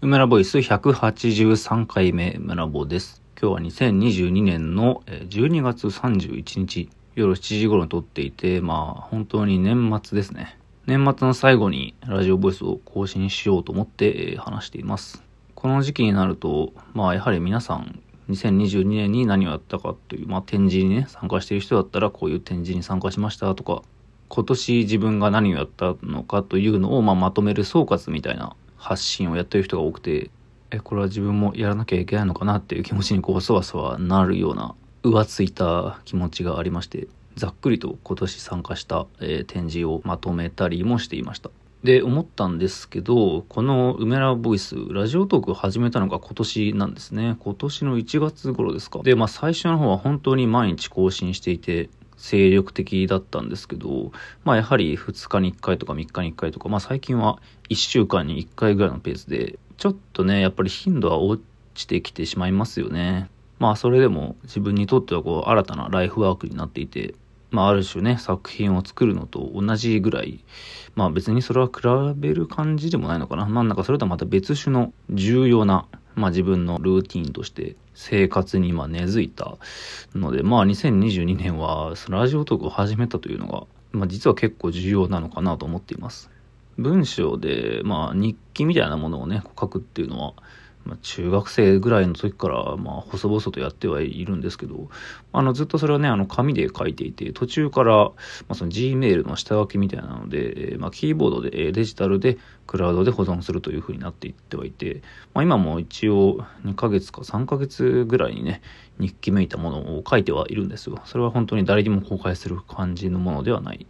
梅ラボイス183回目、村坊です。今日は2022年の12月31日、夜7時頃に撮っていて、まあ、本当に年末ですね。年末の最後にラジオボイスを更新しようと思って話しています。この時期になると、まあ、やはり皆さん、2022年に何をやったかという、まあ、展示にね、参加している人だったら、こういう展示に参加しましたとか、今年自分が何をやったのかというのを、まあ、まとめる総括みたいな発信をやってる人が多くて、え、これは自分もやらなきゃいけないのかなっていう気持ちにこう、そわそわなるような、浮ついた気持ちがありまして、ざっくりと今年参加した、えー、展示をまとめたりもしていました。で、思ったんですけど、この梅ラボイス、ラジオトークを始めたのが今年なんですね。今年の1月頃ですか。で、まあ最初の方は本当に毎日更新していて、精力的だったんですけど、まあやはり2日に1回とか3日に1回とか、まあ最近は1週間に1回ぐらいのペースで、ちょっとね、やっぱり頻度は落ちてきてしまいますよね。まあそれでも自分にとってはこう新たなライフワークになっていて、まあある種ね、作品を作るのと同じぐらい、まあ別にそれは比べる感じでもないのかな。まあなんかそれとはまた別種の重要なまあ自分のルーティンとして生活にま根付いたので、まあ2022年はラジオトークを始めたというのが、まあ実は結構重要なのかなと思っています。文章で、まあ日記みたいなものをね、書くっていうのは、まあ、中学生ぐらいの時から、まあ、細々とやってはいるんですけど、あの、ずっとそれはね、あの、紙で書いていて、途中から、ま、その Gmail の下書きみたいなので、まあ、キーボードで、デジタルで、クラウドで保存するという風になっていってはいて、まあ、今も一応、2ヶ月か3ヶ月ぐらいにね、日記めいたものを書いてはいるんですよ。それは本当に誰にも公開する感じのものではない。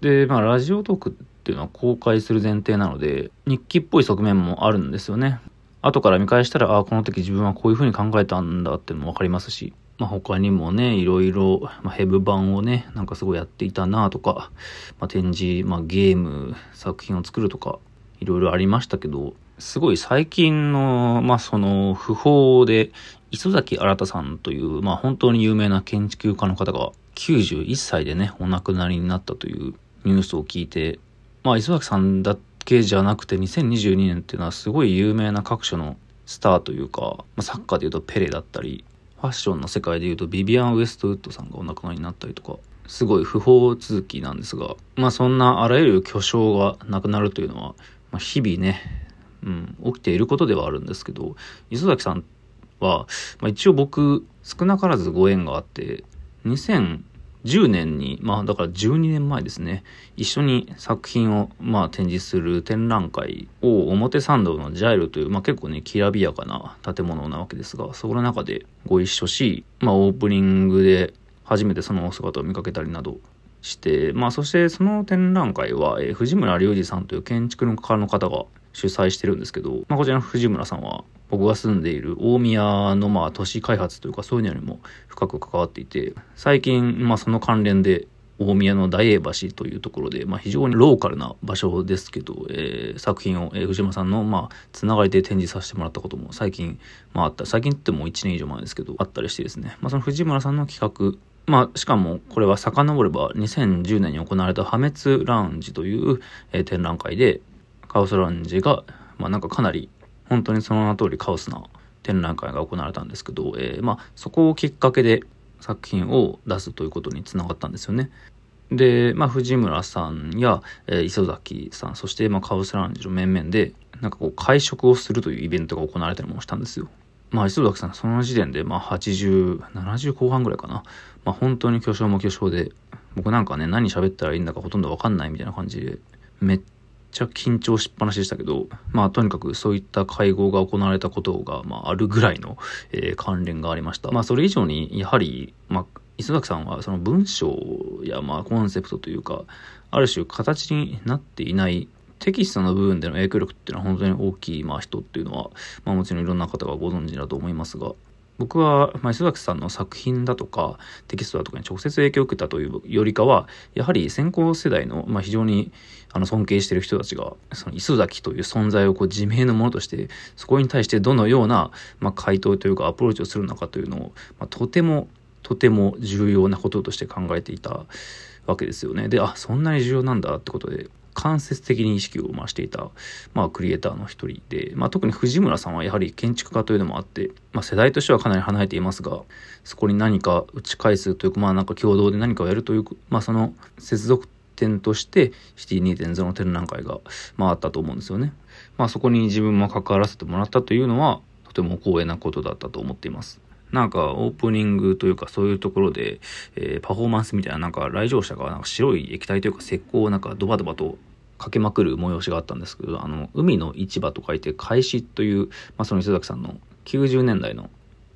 で、まあ、ラジオトークっていうのは公開する前提なので、日記っぽい側面もあるんですよね。後から見返したら、ああ、この時自分はこういう風に考えたんだっていうのもわかりますし、まあ、他にもね、いろいろ、まあ、ヘブ版をね、なんかすごいやっていたなとか、まあ、展示、まあ、ゲーム、作品を作るとか、いろいろありましたけど、すごい最近の、まあ、その、不法で、磯崎新さんという、まあ、本当に有名な建築家の方が、91歳でね、お亡くなりになったというニュースを聞いて、まあ、磯崎さんだってけじゃなくて2022年っていうのはすごい有名な各所のスターというか、まあ、サッカーで言うとペレだったり、ファッションの世界で言うとビビアン・ウエストウッドさんがお亡くなりになったりとか、すごい不法続きなんですが、まあそんなあらゆる巨匠がなくなるというのは、まあ、日々ね、うん、起きていることではあるんですけど、磯崎さんは、まあ、一応僕、少なからずご縁があって、2000 10年に、まあだから12年前ですね、一緒に作品をまあ展示する展覧会を表参道のジャイルという、まあ結構ね、きらびやかな建物なわけですが、そこの中でご一緒し、まあオープニングで初めてそのお姿を見かけたりなどして、まあそしてその展覧会は、えー、藤村隆二さんという建築の家の方が主催してるんですけど、まあこちらの藤村さんは僕が住んでいる大宮のまあ都市開発というかそういうのにも深く関わっていて、最近まあその関連で大宮の大英橋というところで、まあ、非常にローカルな場所ですけど、えー、作品を、えー、藤間さんの、まあ、つながりで展示させてもらったことも最近、まあ、あった。最近ってもう1年以上前ですけど、あったりしてですね。まあ、その藤村さんの企画、まあ、しかも、これは遡れば、2010年に行われた破滅ラウンジという、えー、展覧会で、カオスラウンジが、まあ、なんかかなり本当にその名の通りカオスな展覧会が行われたんですけど、えー、まあ、そこをきっかけで作品を出すということにつながったんですよね。で、まあ、藤村さんや、えー、磯崎さん、そして、まあ、カオスラウンジの面々で、なんかこう、会食をするというイベントが行われたりもしたんですよ。まあ、磯崎さん、その時点で、まあ、80、70後半ぐらいかな。まあ、本当に巨匠も巨匠で、僕なんかね、何喋ったらいいんだかほとんどわかんないみたいな感じで、めっちゃ緊張しっぱなしでしたけど、まあとにかくそういった会合が行われたことが、まああるぐらいの、えー、関連がありました。まあそれ以上に、やはり、まあ、磯崎さんはその文章やまあコンセプトというか、ある種形になっていないテキストの部分での影響力っていうのは本当に大きいまあ人っていうのは、まあもちろんいろんな方がご存知だと思いますが、僕は、ま、磯崎さんの作品だとか、テキストだとかに直接影響を受けたというよりかは、やはり先行世代の、まあ、非常にあの尊敬してる人たちが、その磯崎という存在をこう自明のものとして、そこに対してどのような、まあ、回答というかアプローチをするのかというのを、まあ、とても、とても重要なこととして考えていたわけですよね。で、あ、そんなに重要なんだってことで、間接的に意識を増していた、まあ、クリエイターの一人で、まあ、特に藤村さんはやはり建築家というのもあって、まあ、世代としてはかなり離れていますが、そこに何か打ち返すというか、まあ、なんか共同で何かをやるという、まあ、その接続点として、シティ2.0の展覧会が、まあ、あったと思うんですよね。まあ、そこに自分も関わらせてもらったというのは、とても光栄なことだったと思っています。なんかオープニングというかそういうところで、えー、パフォーマンスみたいななんか来場者がなんか白い液体というか石膏をなんかドバドバとかけまくる催しがあったんですけど、あの、海の市場と書いて開始という、まあ、その磯崎さんの90年代の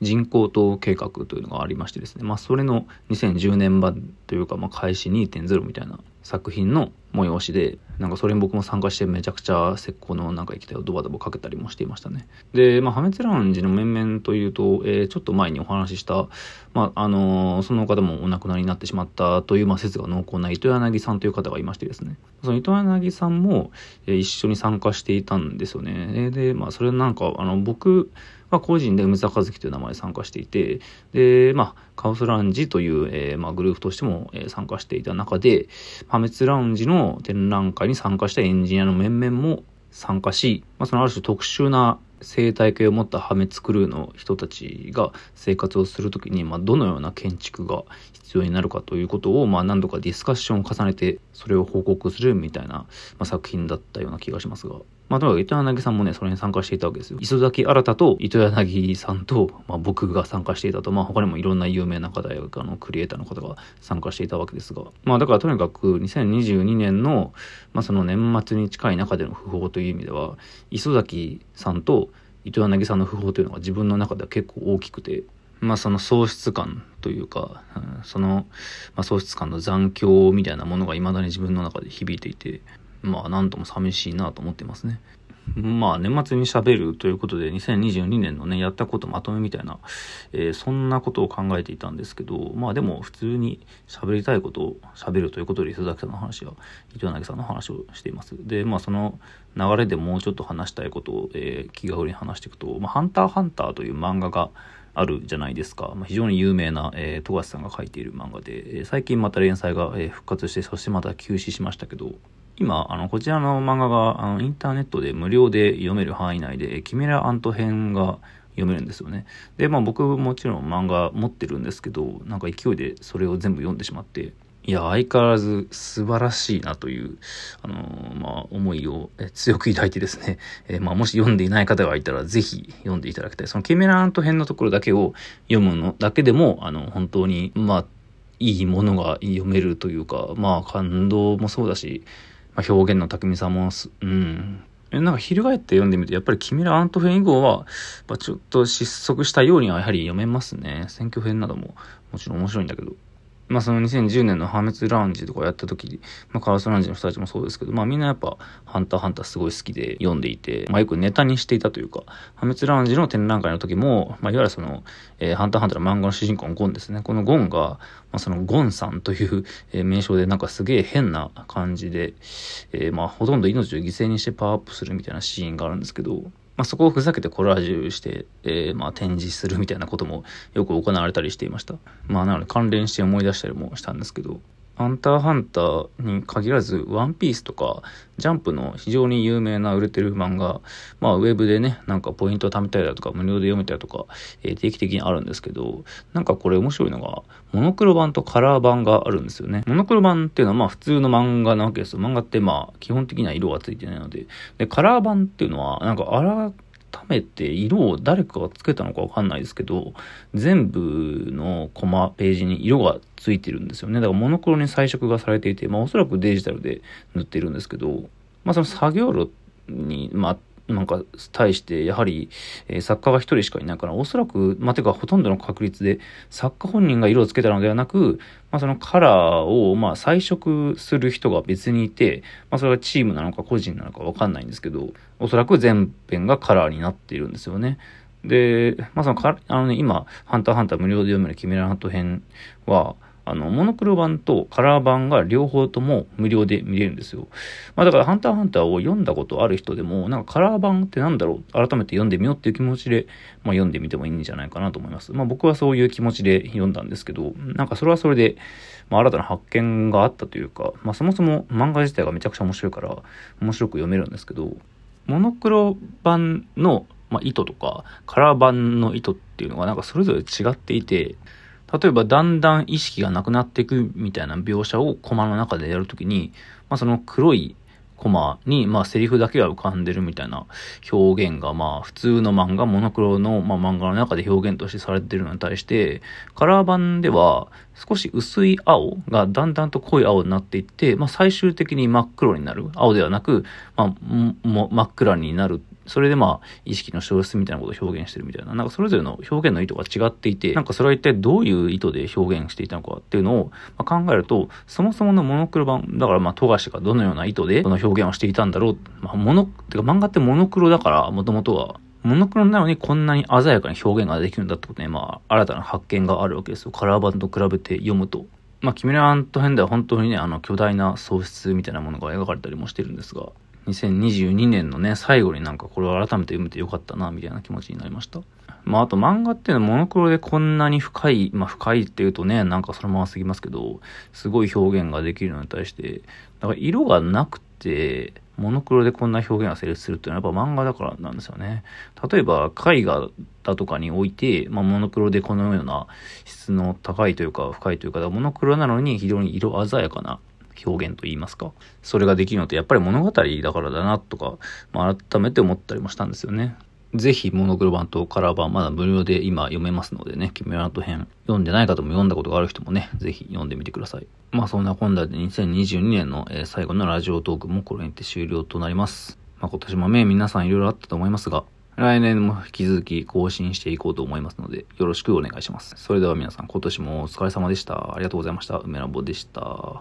人工島計画というのがありましてですね、まあ、それの2010年版というか、まあ、開始2.0みたいな作品の催しで、なんかそれに僕も参加してめちゃくちゃ石膏のなんか液体をドバドバかけたりもしていましたね。で、まあ、破滅ラウンジの面々というと、えー、ちょっと前にお話しした、まあ、あのー、その方もお亡くなりになってしまったという、まあ、説が濃厚な糸柳さんという方がいましてですね、その糸柳さんも、えー、一緒に参加していたんですよね。で、まあ、それなんか、あの、僕、まあ、個人で梅沢和樹という名前で参加していて、で、まあ、カオスラウンジという、えー、まあ、グループとしても、えー、参加していた中で、破滅ラウンジの展覧会に参加したエンジニアの面々も参加し、まあ、そのある種特殊な生態系を持った破滅クルーの人たちが生活をするときに、まあ、どのような建築が必要になるかということを、まあ、何度かディスカッションを重ねて、それを報告するみたいな、まあ、作品だったような気がしますが。まあ、とにかく糸柳さんもね、それに参加していたわけですよ。磯崎新と糸柳さんと、まあ、僕が参加していたと、まあ、他にもいろんな有名な方や、あの、クリエイターの方が参加していたわけですが、まあ、だからとにかく2022年の、まあ、その年末に近い中での訃報という意味では、磯崎さんと糸柳さんの訃報というのが自分の中では結構大きくて、まあその喪失感というか、うん、その、まあ、喪失感の残響みたいなものが未だに自分の中で響いていて、まあなんとも寂しいなと思ってますね。まあ年末に喋るということで2022年のね、やったことまとめみたいな、えー、そんなことを考えていたんですけど、まあでも普通に喋りたいことを喋るということで磯崎さんの話や糸柳さんの話をしています。で、まあその流れでもうちょっと話したいことを、えー、気軽に話していくと、まあハンターハンターという漫画があるじゃないですか。まあ、非常に有名な、えー、富樫さんが書いている漫画で、え、最近また連載が、え、復活して、そしてまた休止しましたけど、今、あの、こちらの漫画が、あの、インターネットで無料で読める範囲内で、キメラアント編が読めるんですよね。で、まあ僕もちろん漫画持ってるんですけど、なんか勢いでそれを全部読んでしまって、いや、相変わらず素晴らしいなという、あのー、まあ、思いを強く抱いてですね、えー、まあ、もし読んでいない方がいたら、ぜひ読んでいただきたい。そのケメラアント編のところだけを読むのだけでも、あの、本当に、まあ、いいものが読めるというか、まあ、感動もそうだし、まあ、表現の巧みさも、うん、なんか翻って読んでみて、やっぱり君らアント編以降は、まあ、ちょっと失速したようにはやはり読めますね。選挙編などももちろん面白いんだけど。まあその2010年の破滅ラウンジとかやった時、まあカワスラウンジの人たちもそうですけど、まあみんなやっぱハンターハンターすごい好きで読んでいて、まあよくネタにしていたというか、破滅ラウンジの展覧会の時も、まあいわゆるその、えー、ハンターハンターの漫画の主人公のゴンですね。このゴンが、まあそのゴンさんという、えー、名称でなんかすげえ変な感じで、えー、まあほとんど命を犠牲にしてパワーアップするみたいなシーンがあるんですけど、まあ、そこをふざけてコラージュして、えー、まあ、展示するみたいなこともよく行われたりしていました。まあ、なので関連して思い出したりもしたんですけど、ハンターハンターに限らず、ワンピースとか、ジャンプの非常に有名な売れてる漫画、まあ、ウェブでね、なんかポイントを貯めたりだとか、無料で読めたりとか、えー、定期的にあるんですけど、なんかこれ面白いのが、モノクロ版とカラー版があるんですよね。モノクロ版っていうのはまあ普通の漫画なわけですよ。漫画ってまあ基本的には色がついてないので。で、カラー版っていうのは、なんかめて色を誰かがつけたのかわかんないですけど、全部のコマ、ページに色がついてるんですよね。だからモノクロに彩色がされていて、まあおそらくデジタルで塗ってるんですけど、まあその作業路に、まあなんか、対して、やはり、えー、作家が一人しかいないから、おそらく、まあ、てか、ほとんどの確率で、作家本人が色をつけたのではなく、まあ、そのカラーを、まあ、彩色する人が別にいて、まあ、それはチームなのか個人なのかわかんないんですけど、おそらく全編がカラーになっているんですよね。で、まあ、そのか、あのね、今、ハンターハンター無料で読めるキメラハント編は、あの、モノクロ版とカラー版が両方とも無料で見れるんですよ。まあだから、ハンターハンターを読んだことある人でも、なんかカラー版ってなんだろう、改めて読んでみようっていう気持ちで、まあ読んでみてもいいんじゃないかなと思います。まあ僕はそういう気持ちで読んだんですけど、なんかそれはそれで、まあ新たな発見があったというか、まあそもそも漫画自体がめちゃくちゃ面白いから、面白く読めるんですけど、モノクロ版の、まあ、意図とか、カラー版の意図っていうのがなんかそれぞれ違っていて、例えばだんだん意識がなくなっていくみたいな描写をコマの中でやるときに、まあ、その黒いコマに、まあ、セリフだけが浮かんでるみたいな表現が、まあ、普通の漫画、モノクロの、まあ、漫画の中で表現としてされてるのに対して、カラー版では、少し薄い青がだんだんと濃い青になっていって、まあ、最終的に真っ黒になる。青ではなく、まあ、も、真っ暗になるそれでまあ、意識の消失みたいなことを表現してるみたいな、なんかそれぞれの表現の意図が違っていて、なんかそれは一体どういう意図で表現していたのかっていうのをま考えると、そもそものモノクロ版、だからまあ、富樫がどのような意図でこの表現をしていたんだろう。まあ、モノ、てか漫画ってモノクロだから、もともとは、モノクロなのにこんなに鮮やかに表現ができるんだってことね、まあ、新たな発見があるわけですよ。カラー版と比べて読むと。まあ、キミラント編では本当にね、あの、巨大な喪失みたいなものが描かれたりもしてるんですが、2022年のね、最後になんかこれを改めて読めてよかったな、みたいな気持ちになりました。まあ、あと漫画っていうのはモノクロでこんなに深い、まあ深いっていうとね、なんかそのまますぎますけど、すごい表現ができるのに対して、だから色がなくて、モノクロでこんな表現が成立するっていうのはやっぱ漫画だからなんですよね。例えば絵画だとかにおいて、まあ、モノクロでこのような質の高いというか深いというか、モノクロなのに非常に色鮮やかな表現と言いますか。それができるのってやっぱり物語だからだなとか、まあ、改めて思ったりもしたんですよね。ぜひ、モノクロ版とカラー版、まだ無料で今読めますのでね、キメラント編、読んでない方も読んだことがある人もね、ぜひ読んでみてください。まあそんな今度で2022年の、最後のラジオトークもこれにて終了となります。まあ今年もね、皆さんいろいろあったと思いますが、来年も引き続き更新していこうと思いますので、よろしくお願いします。それでは皆さん、今年もお疲れ様でした。ありがとうございました。梅ラボでした。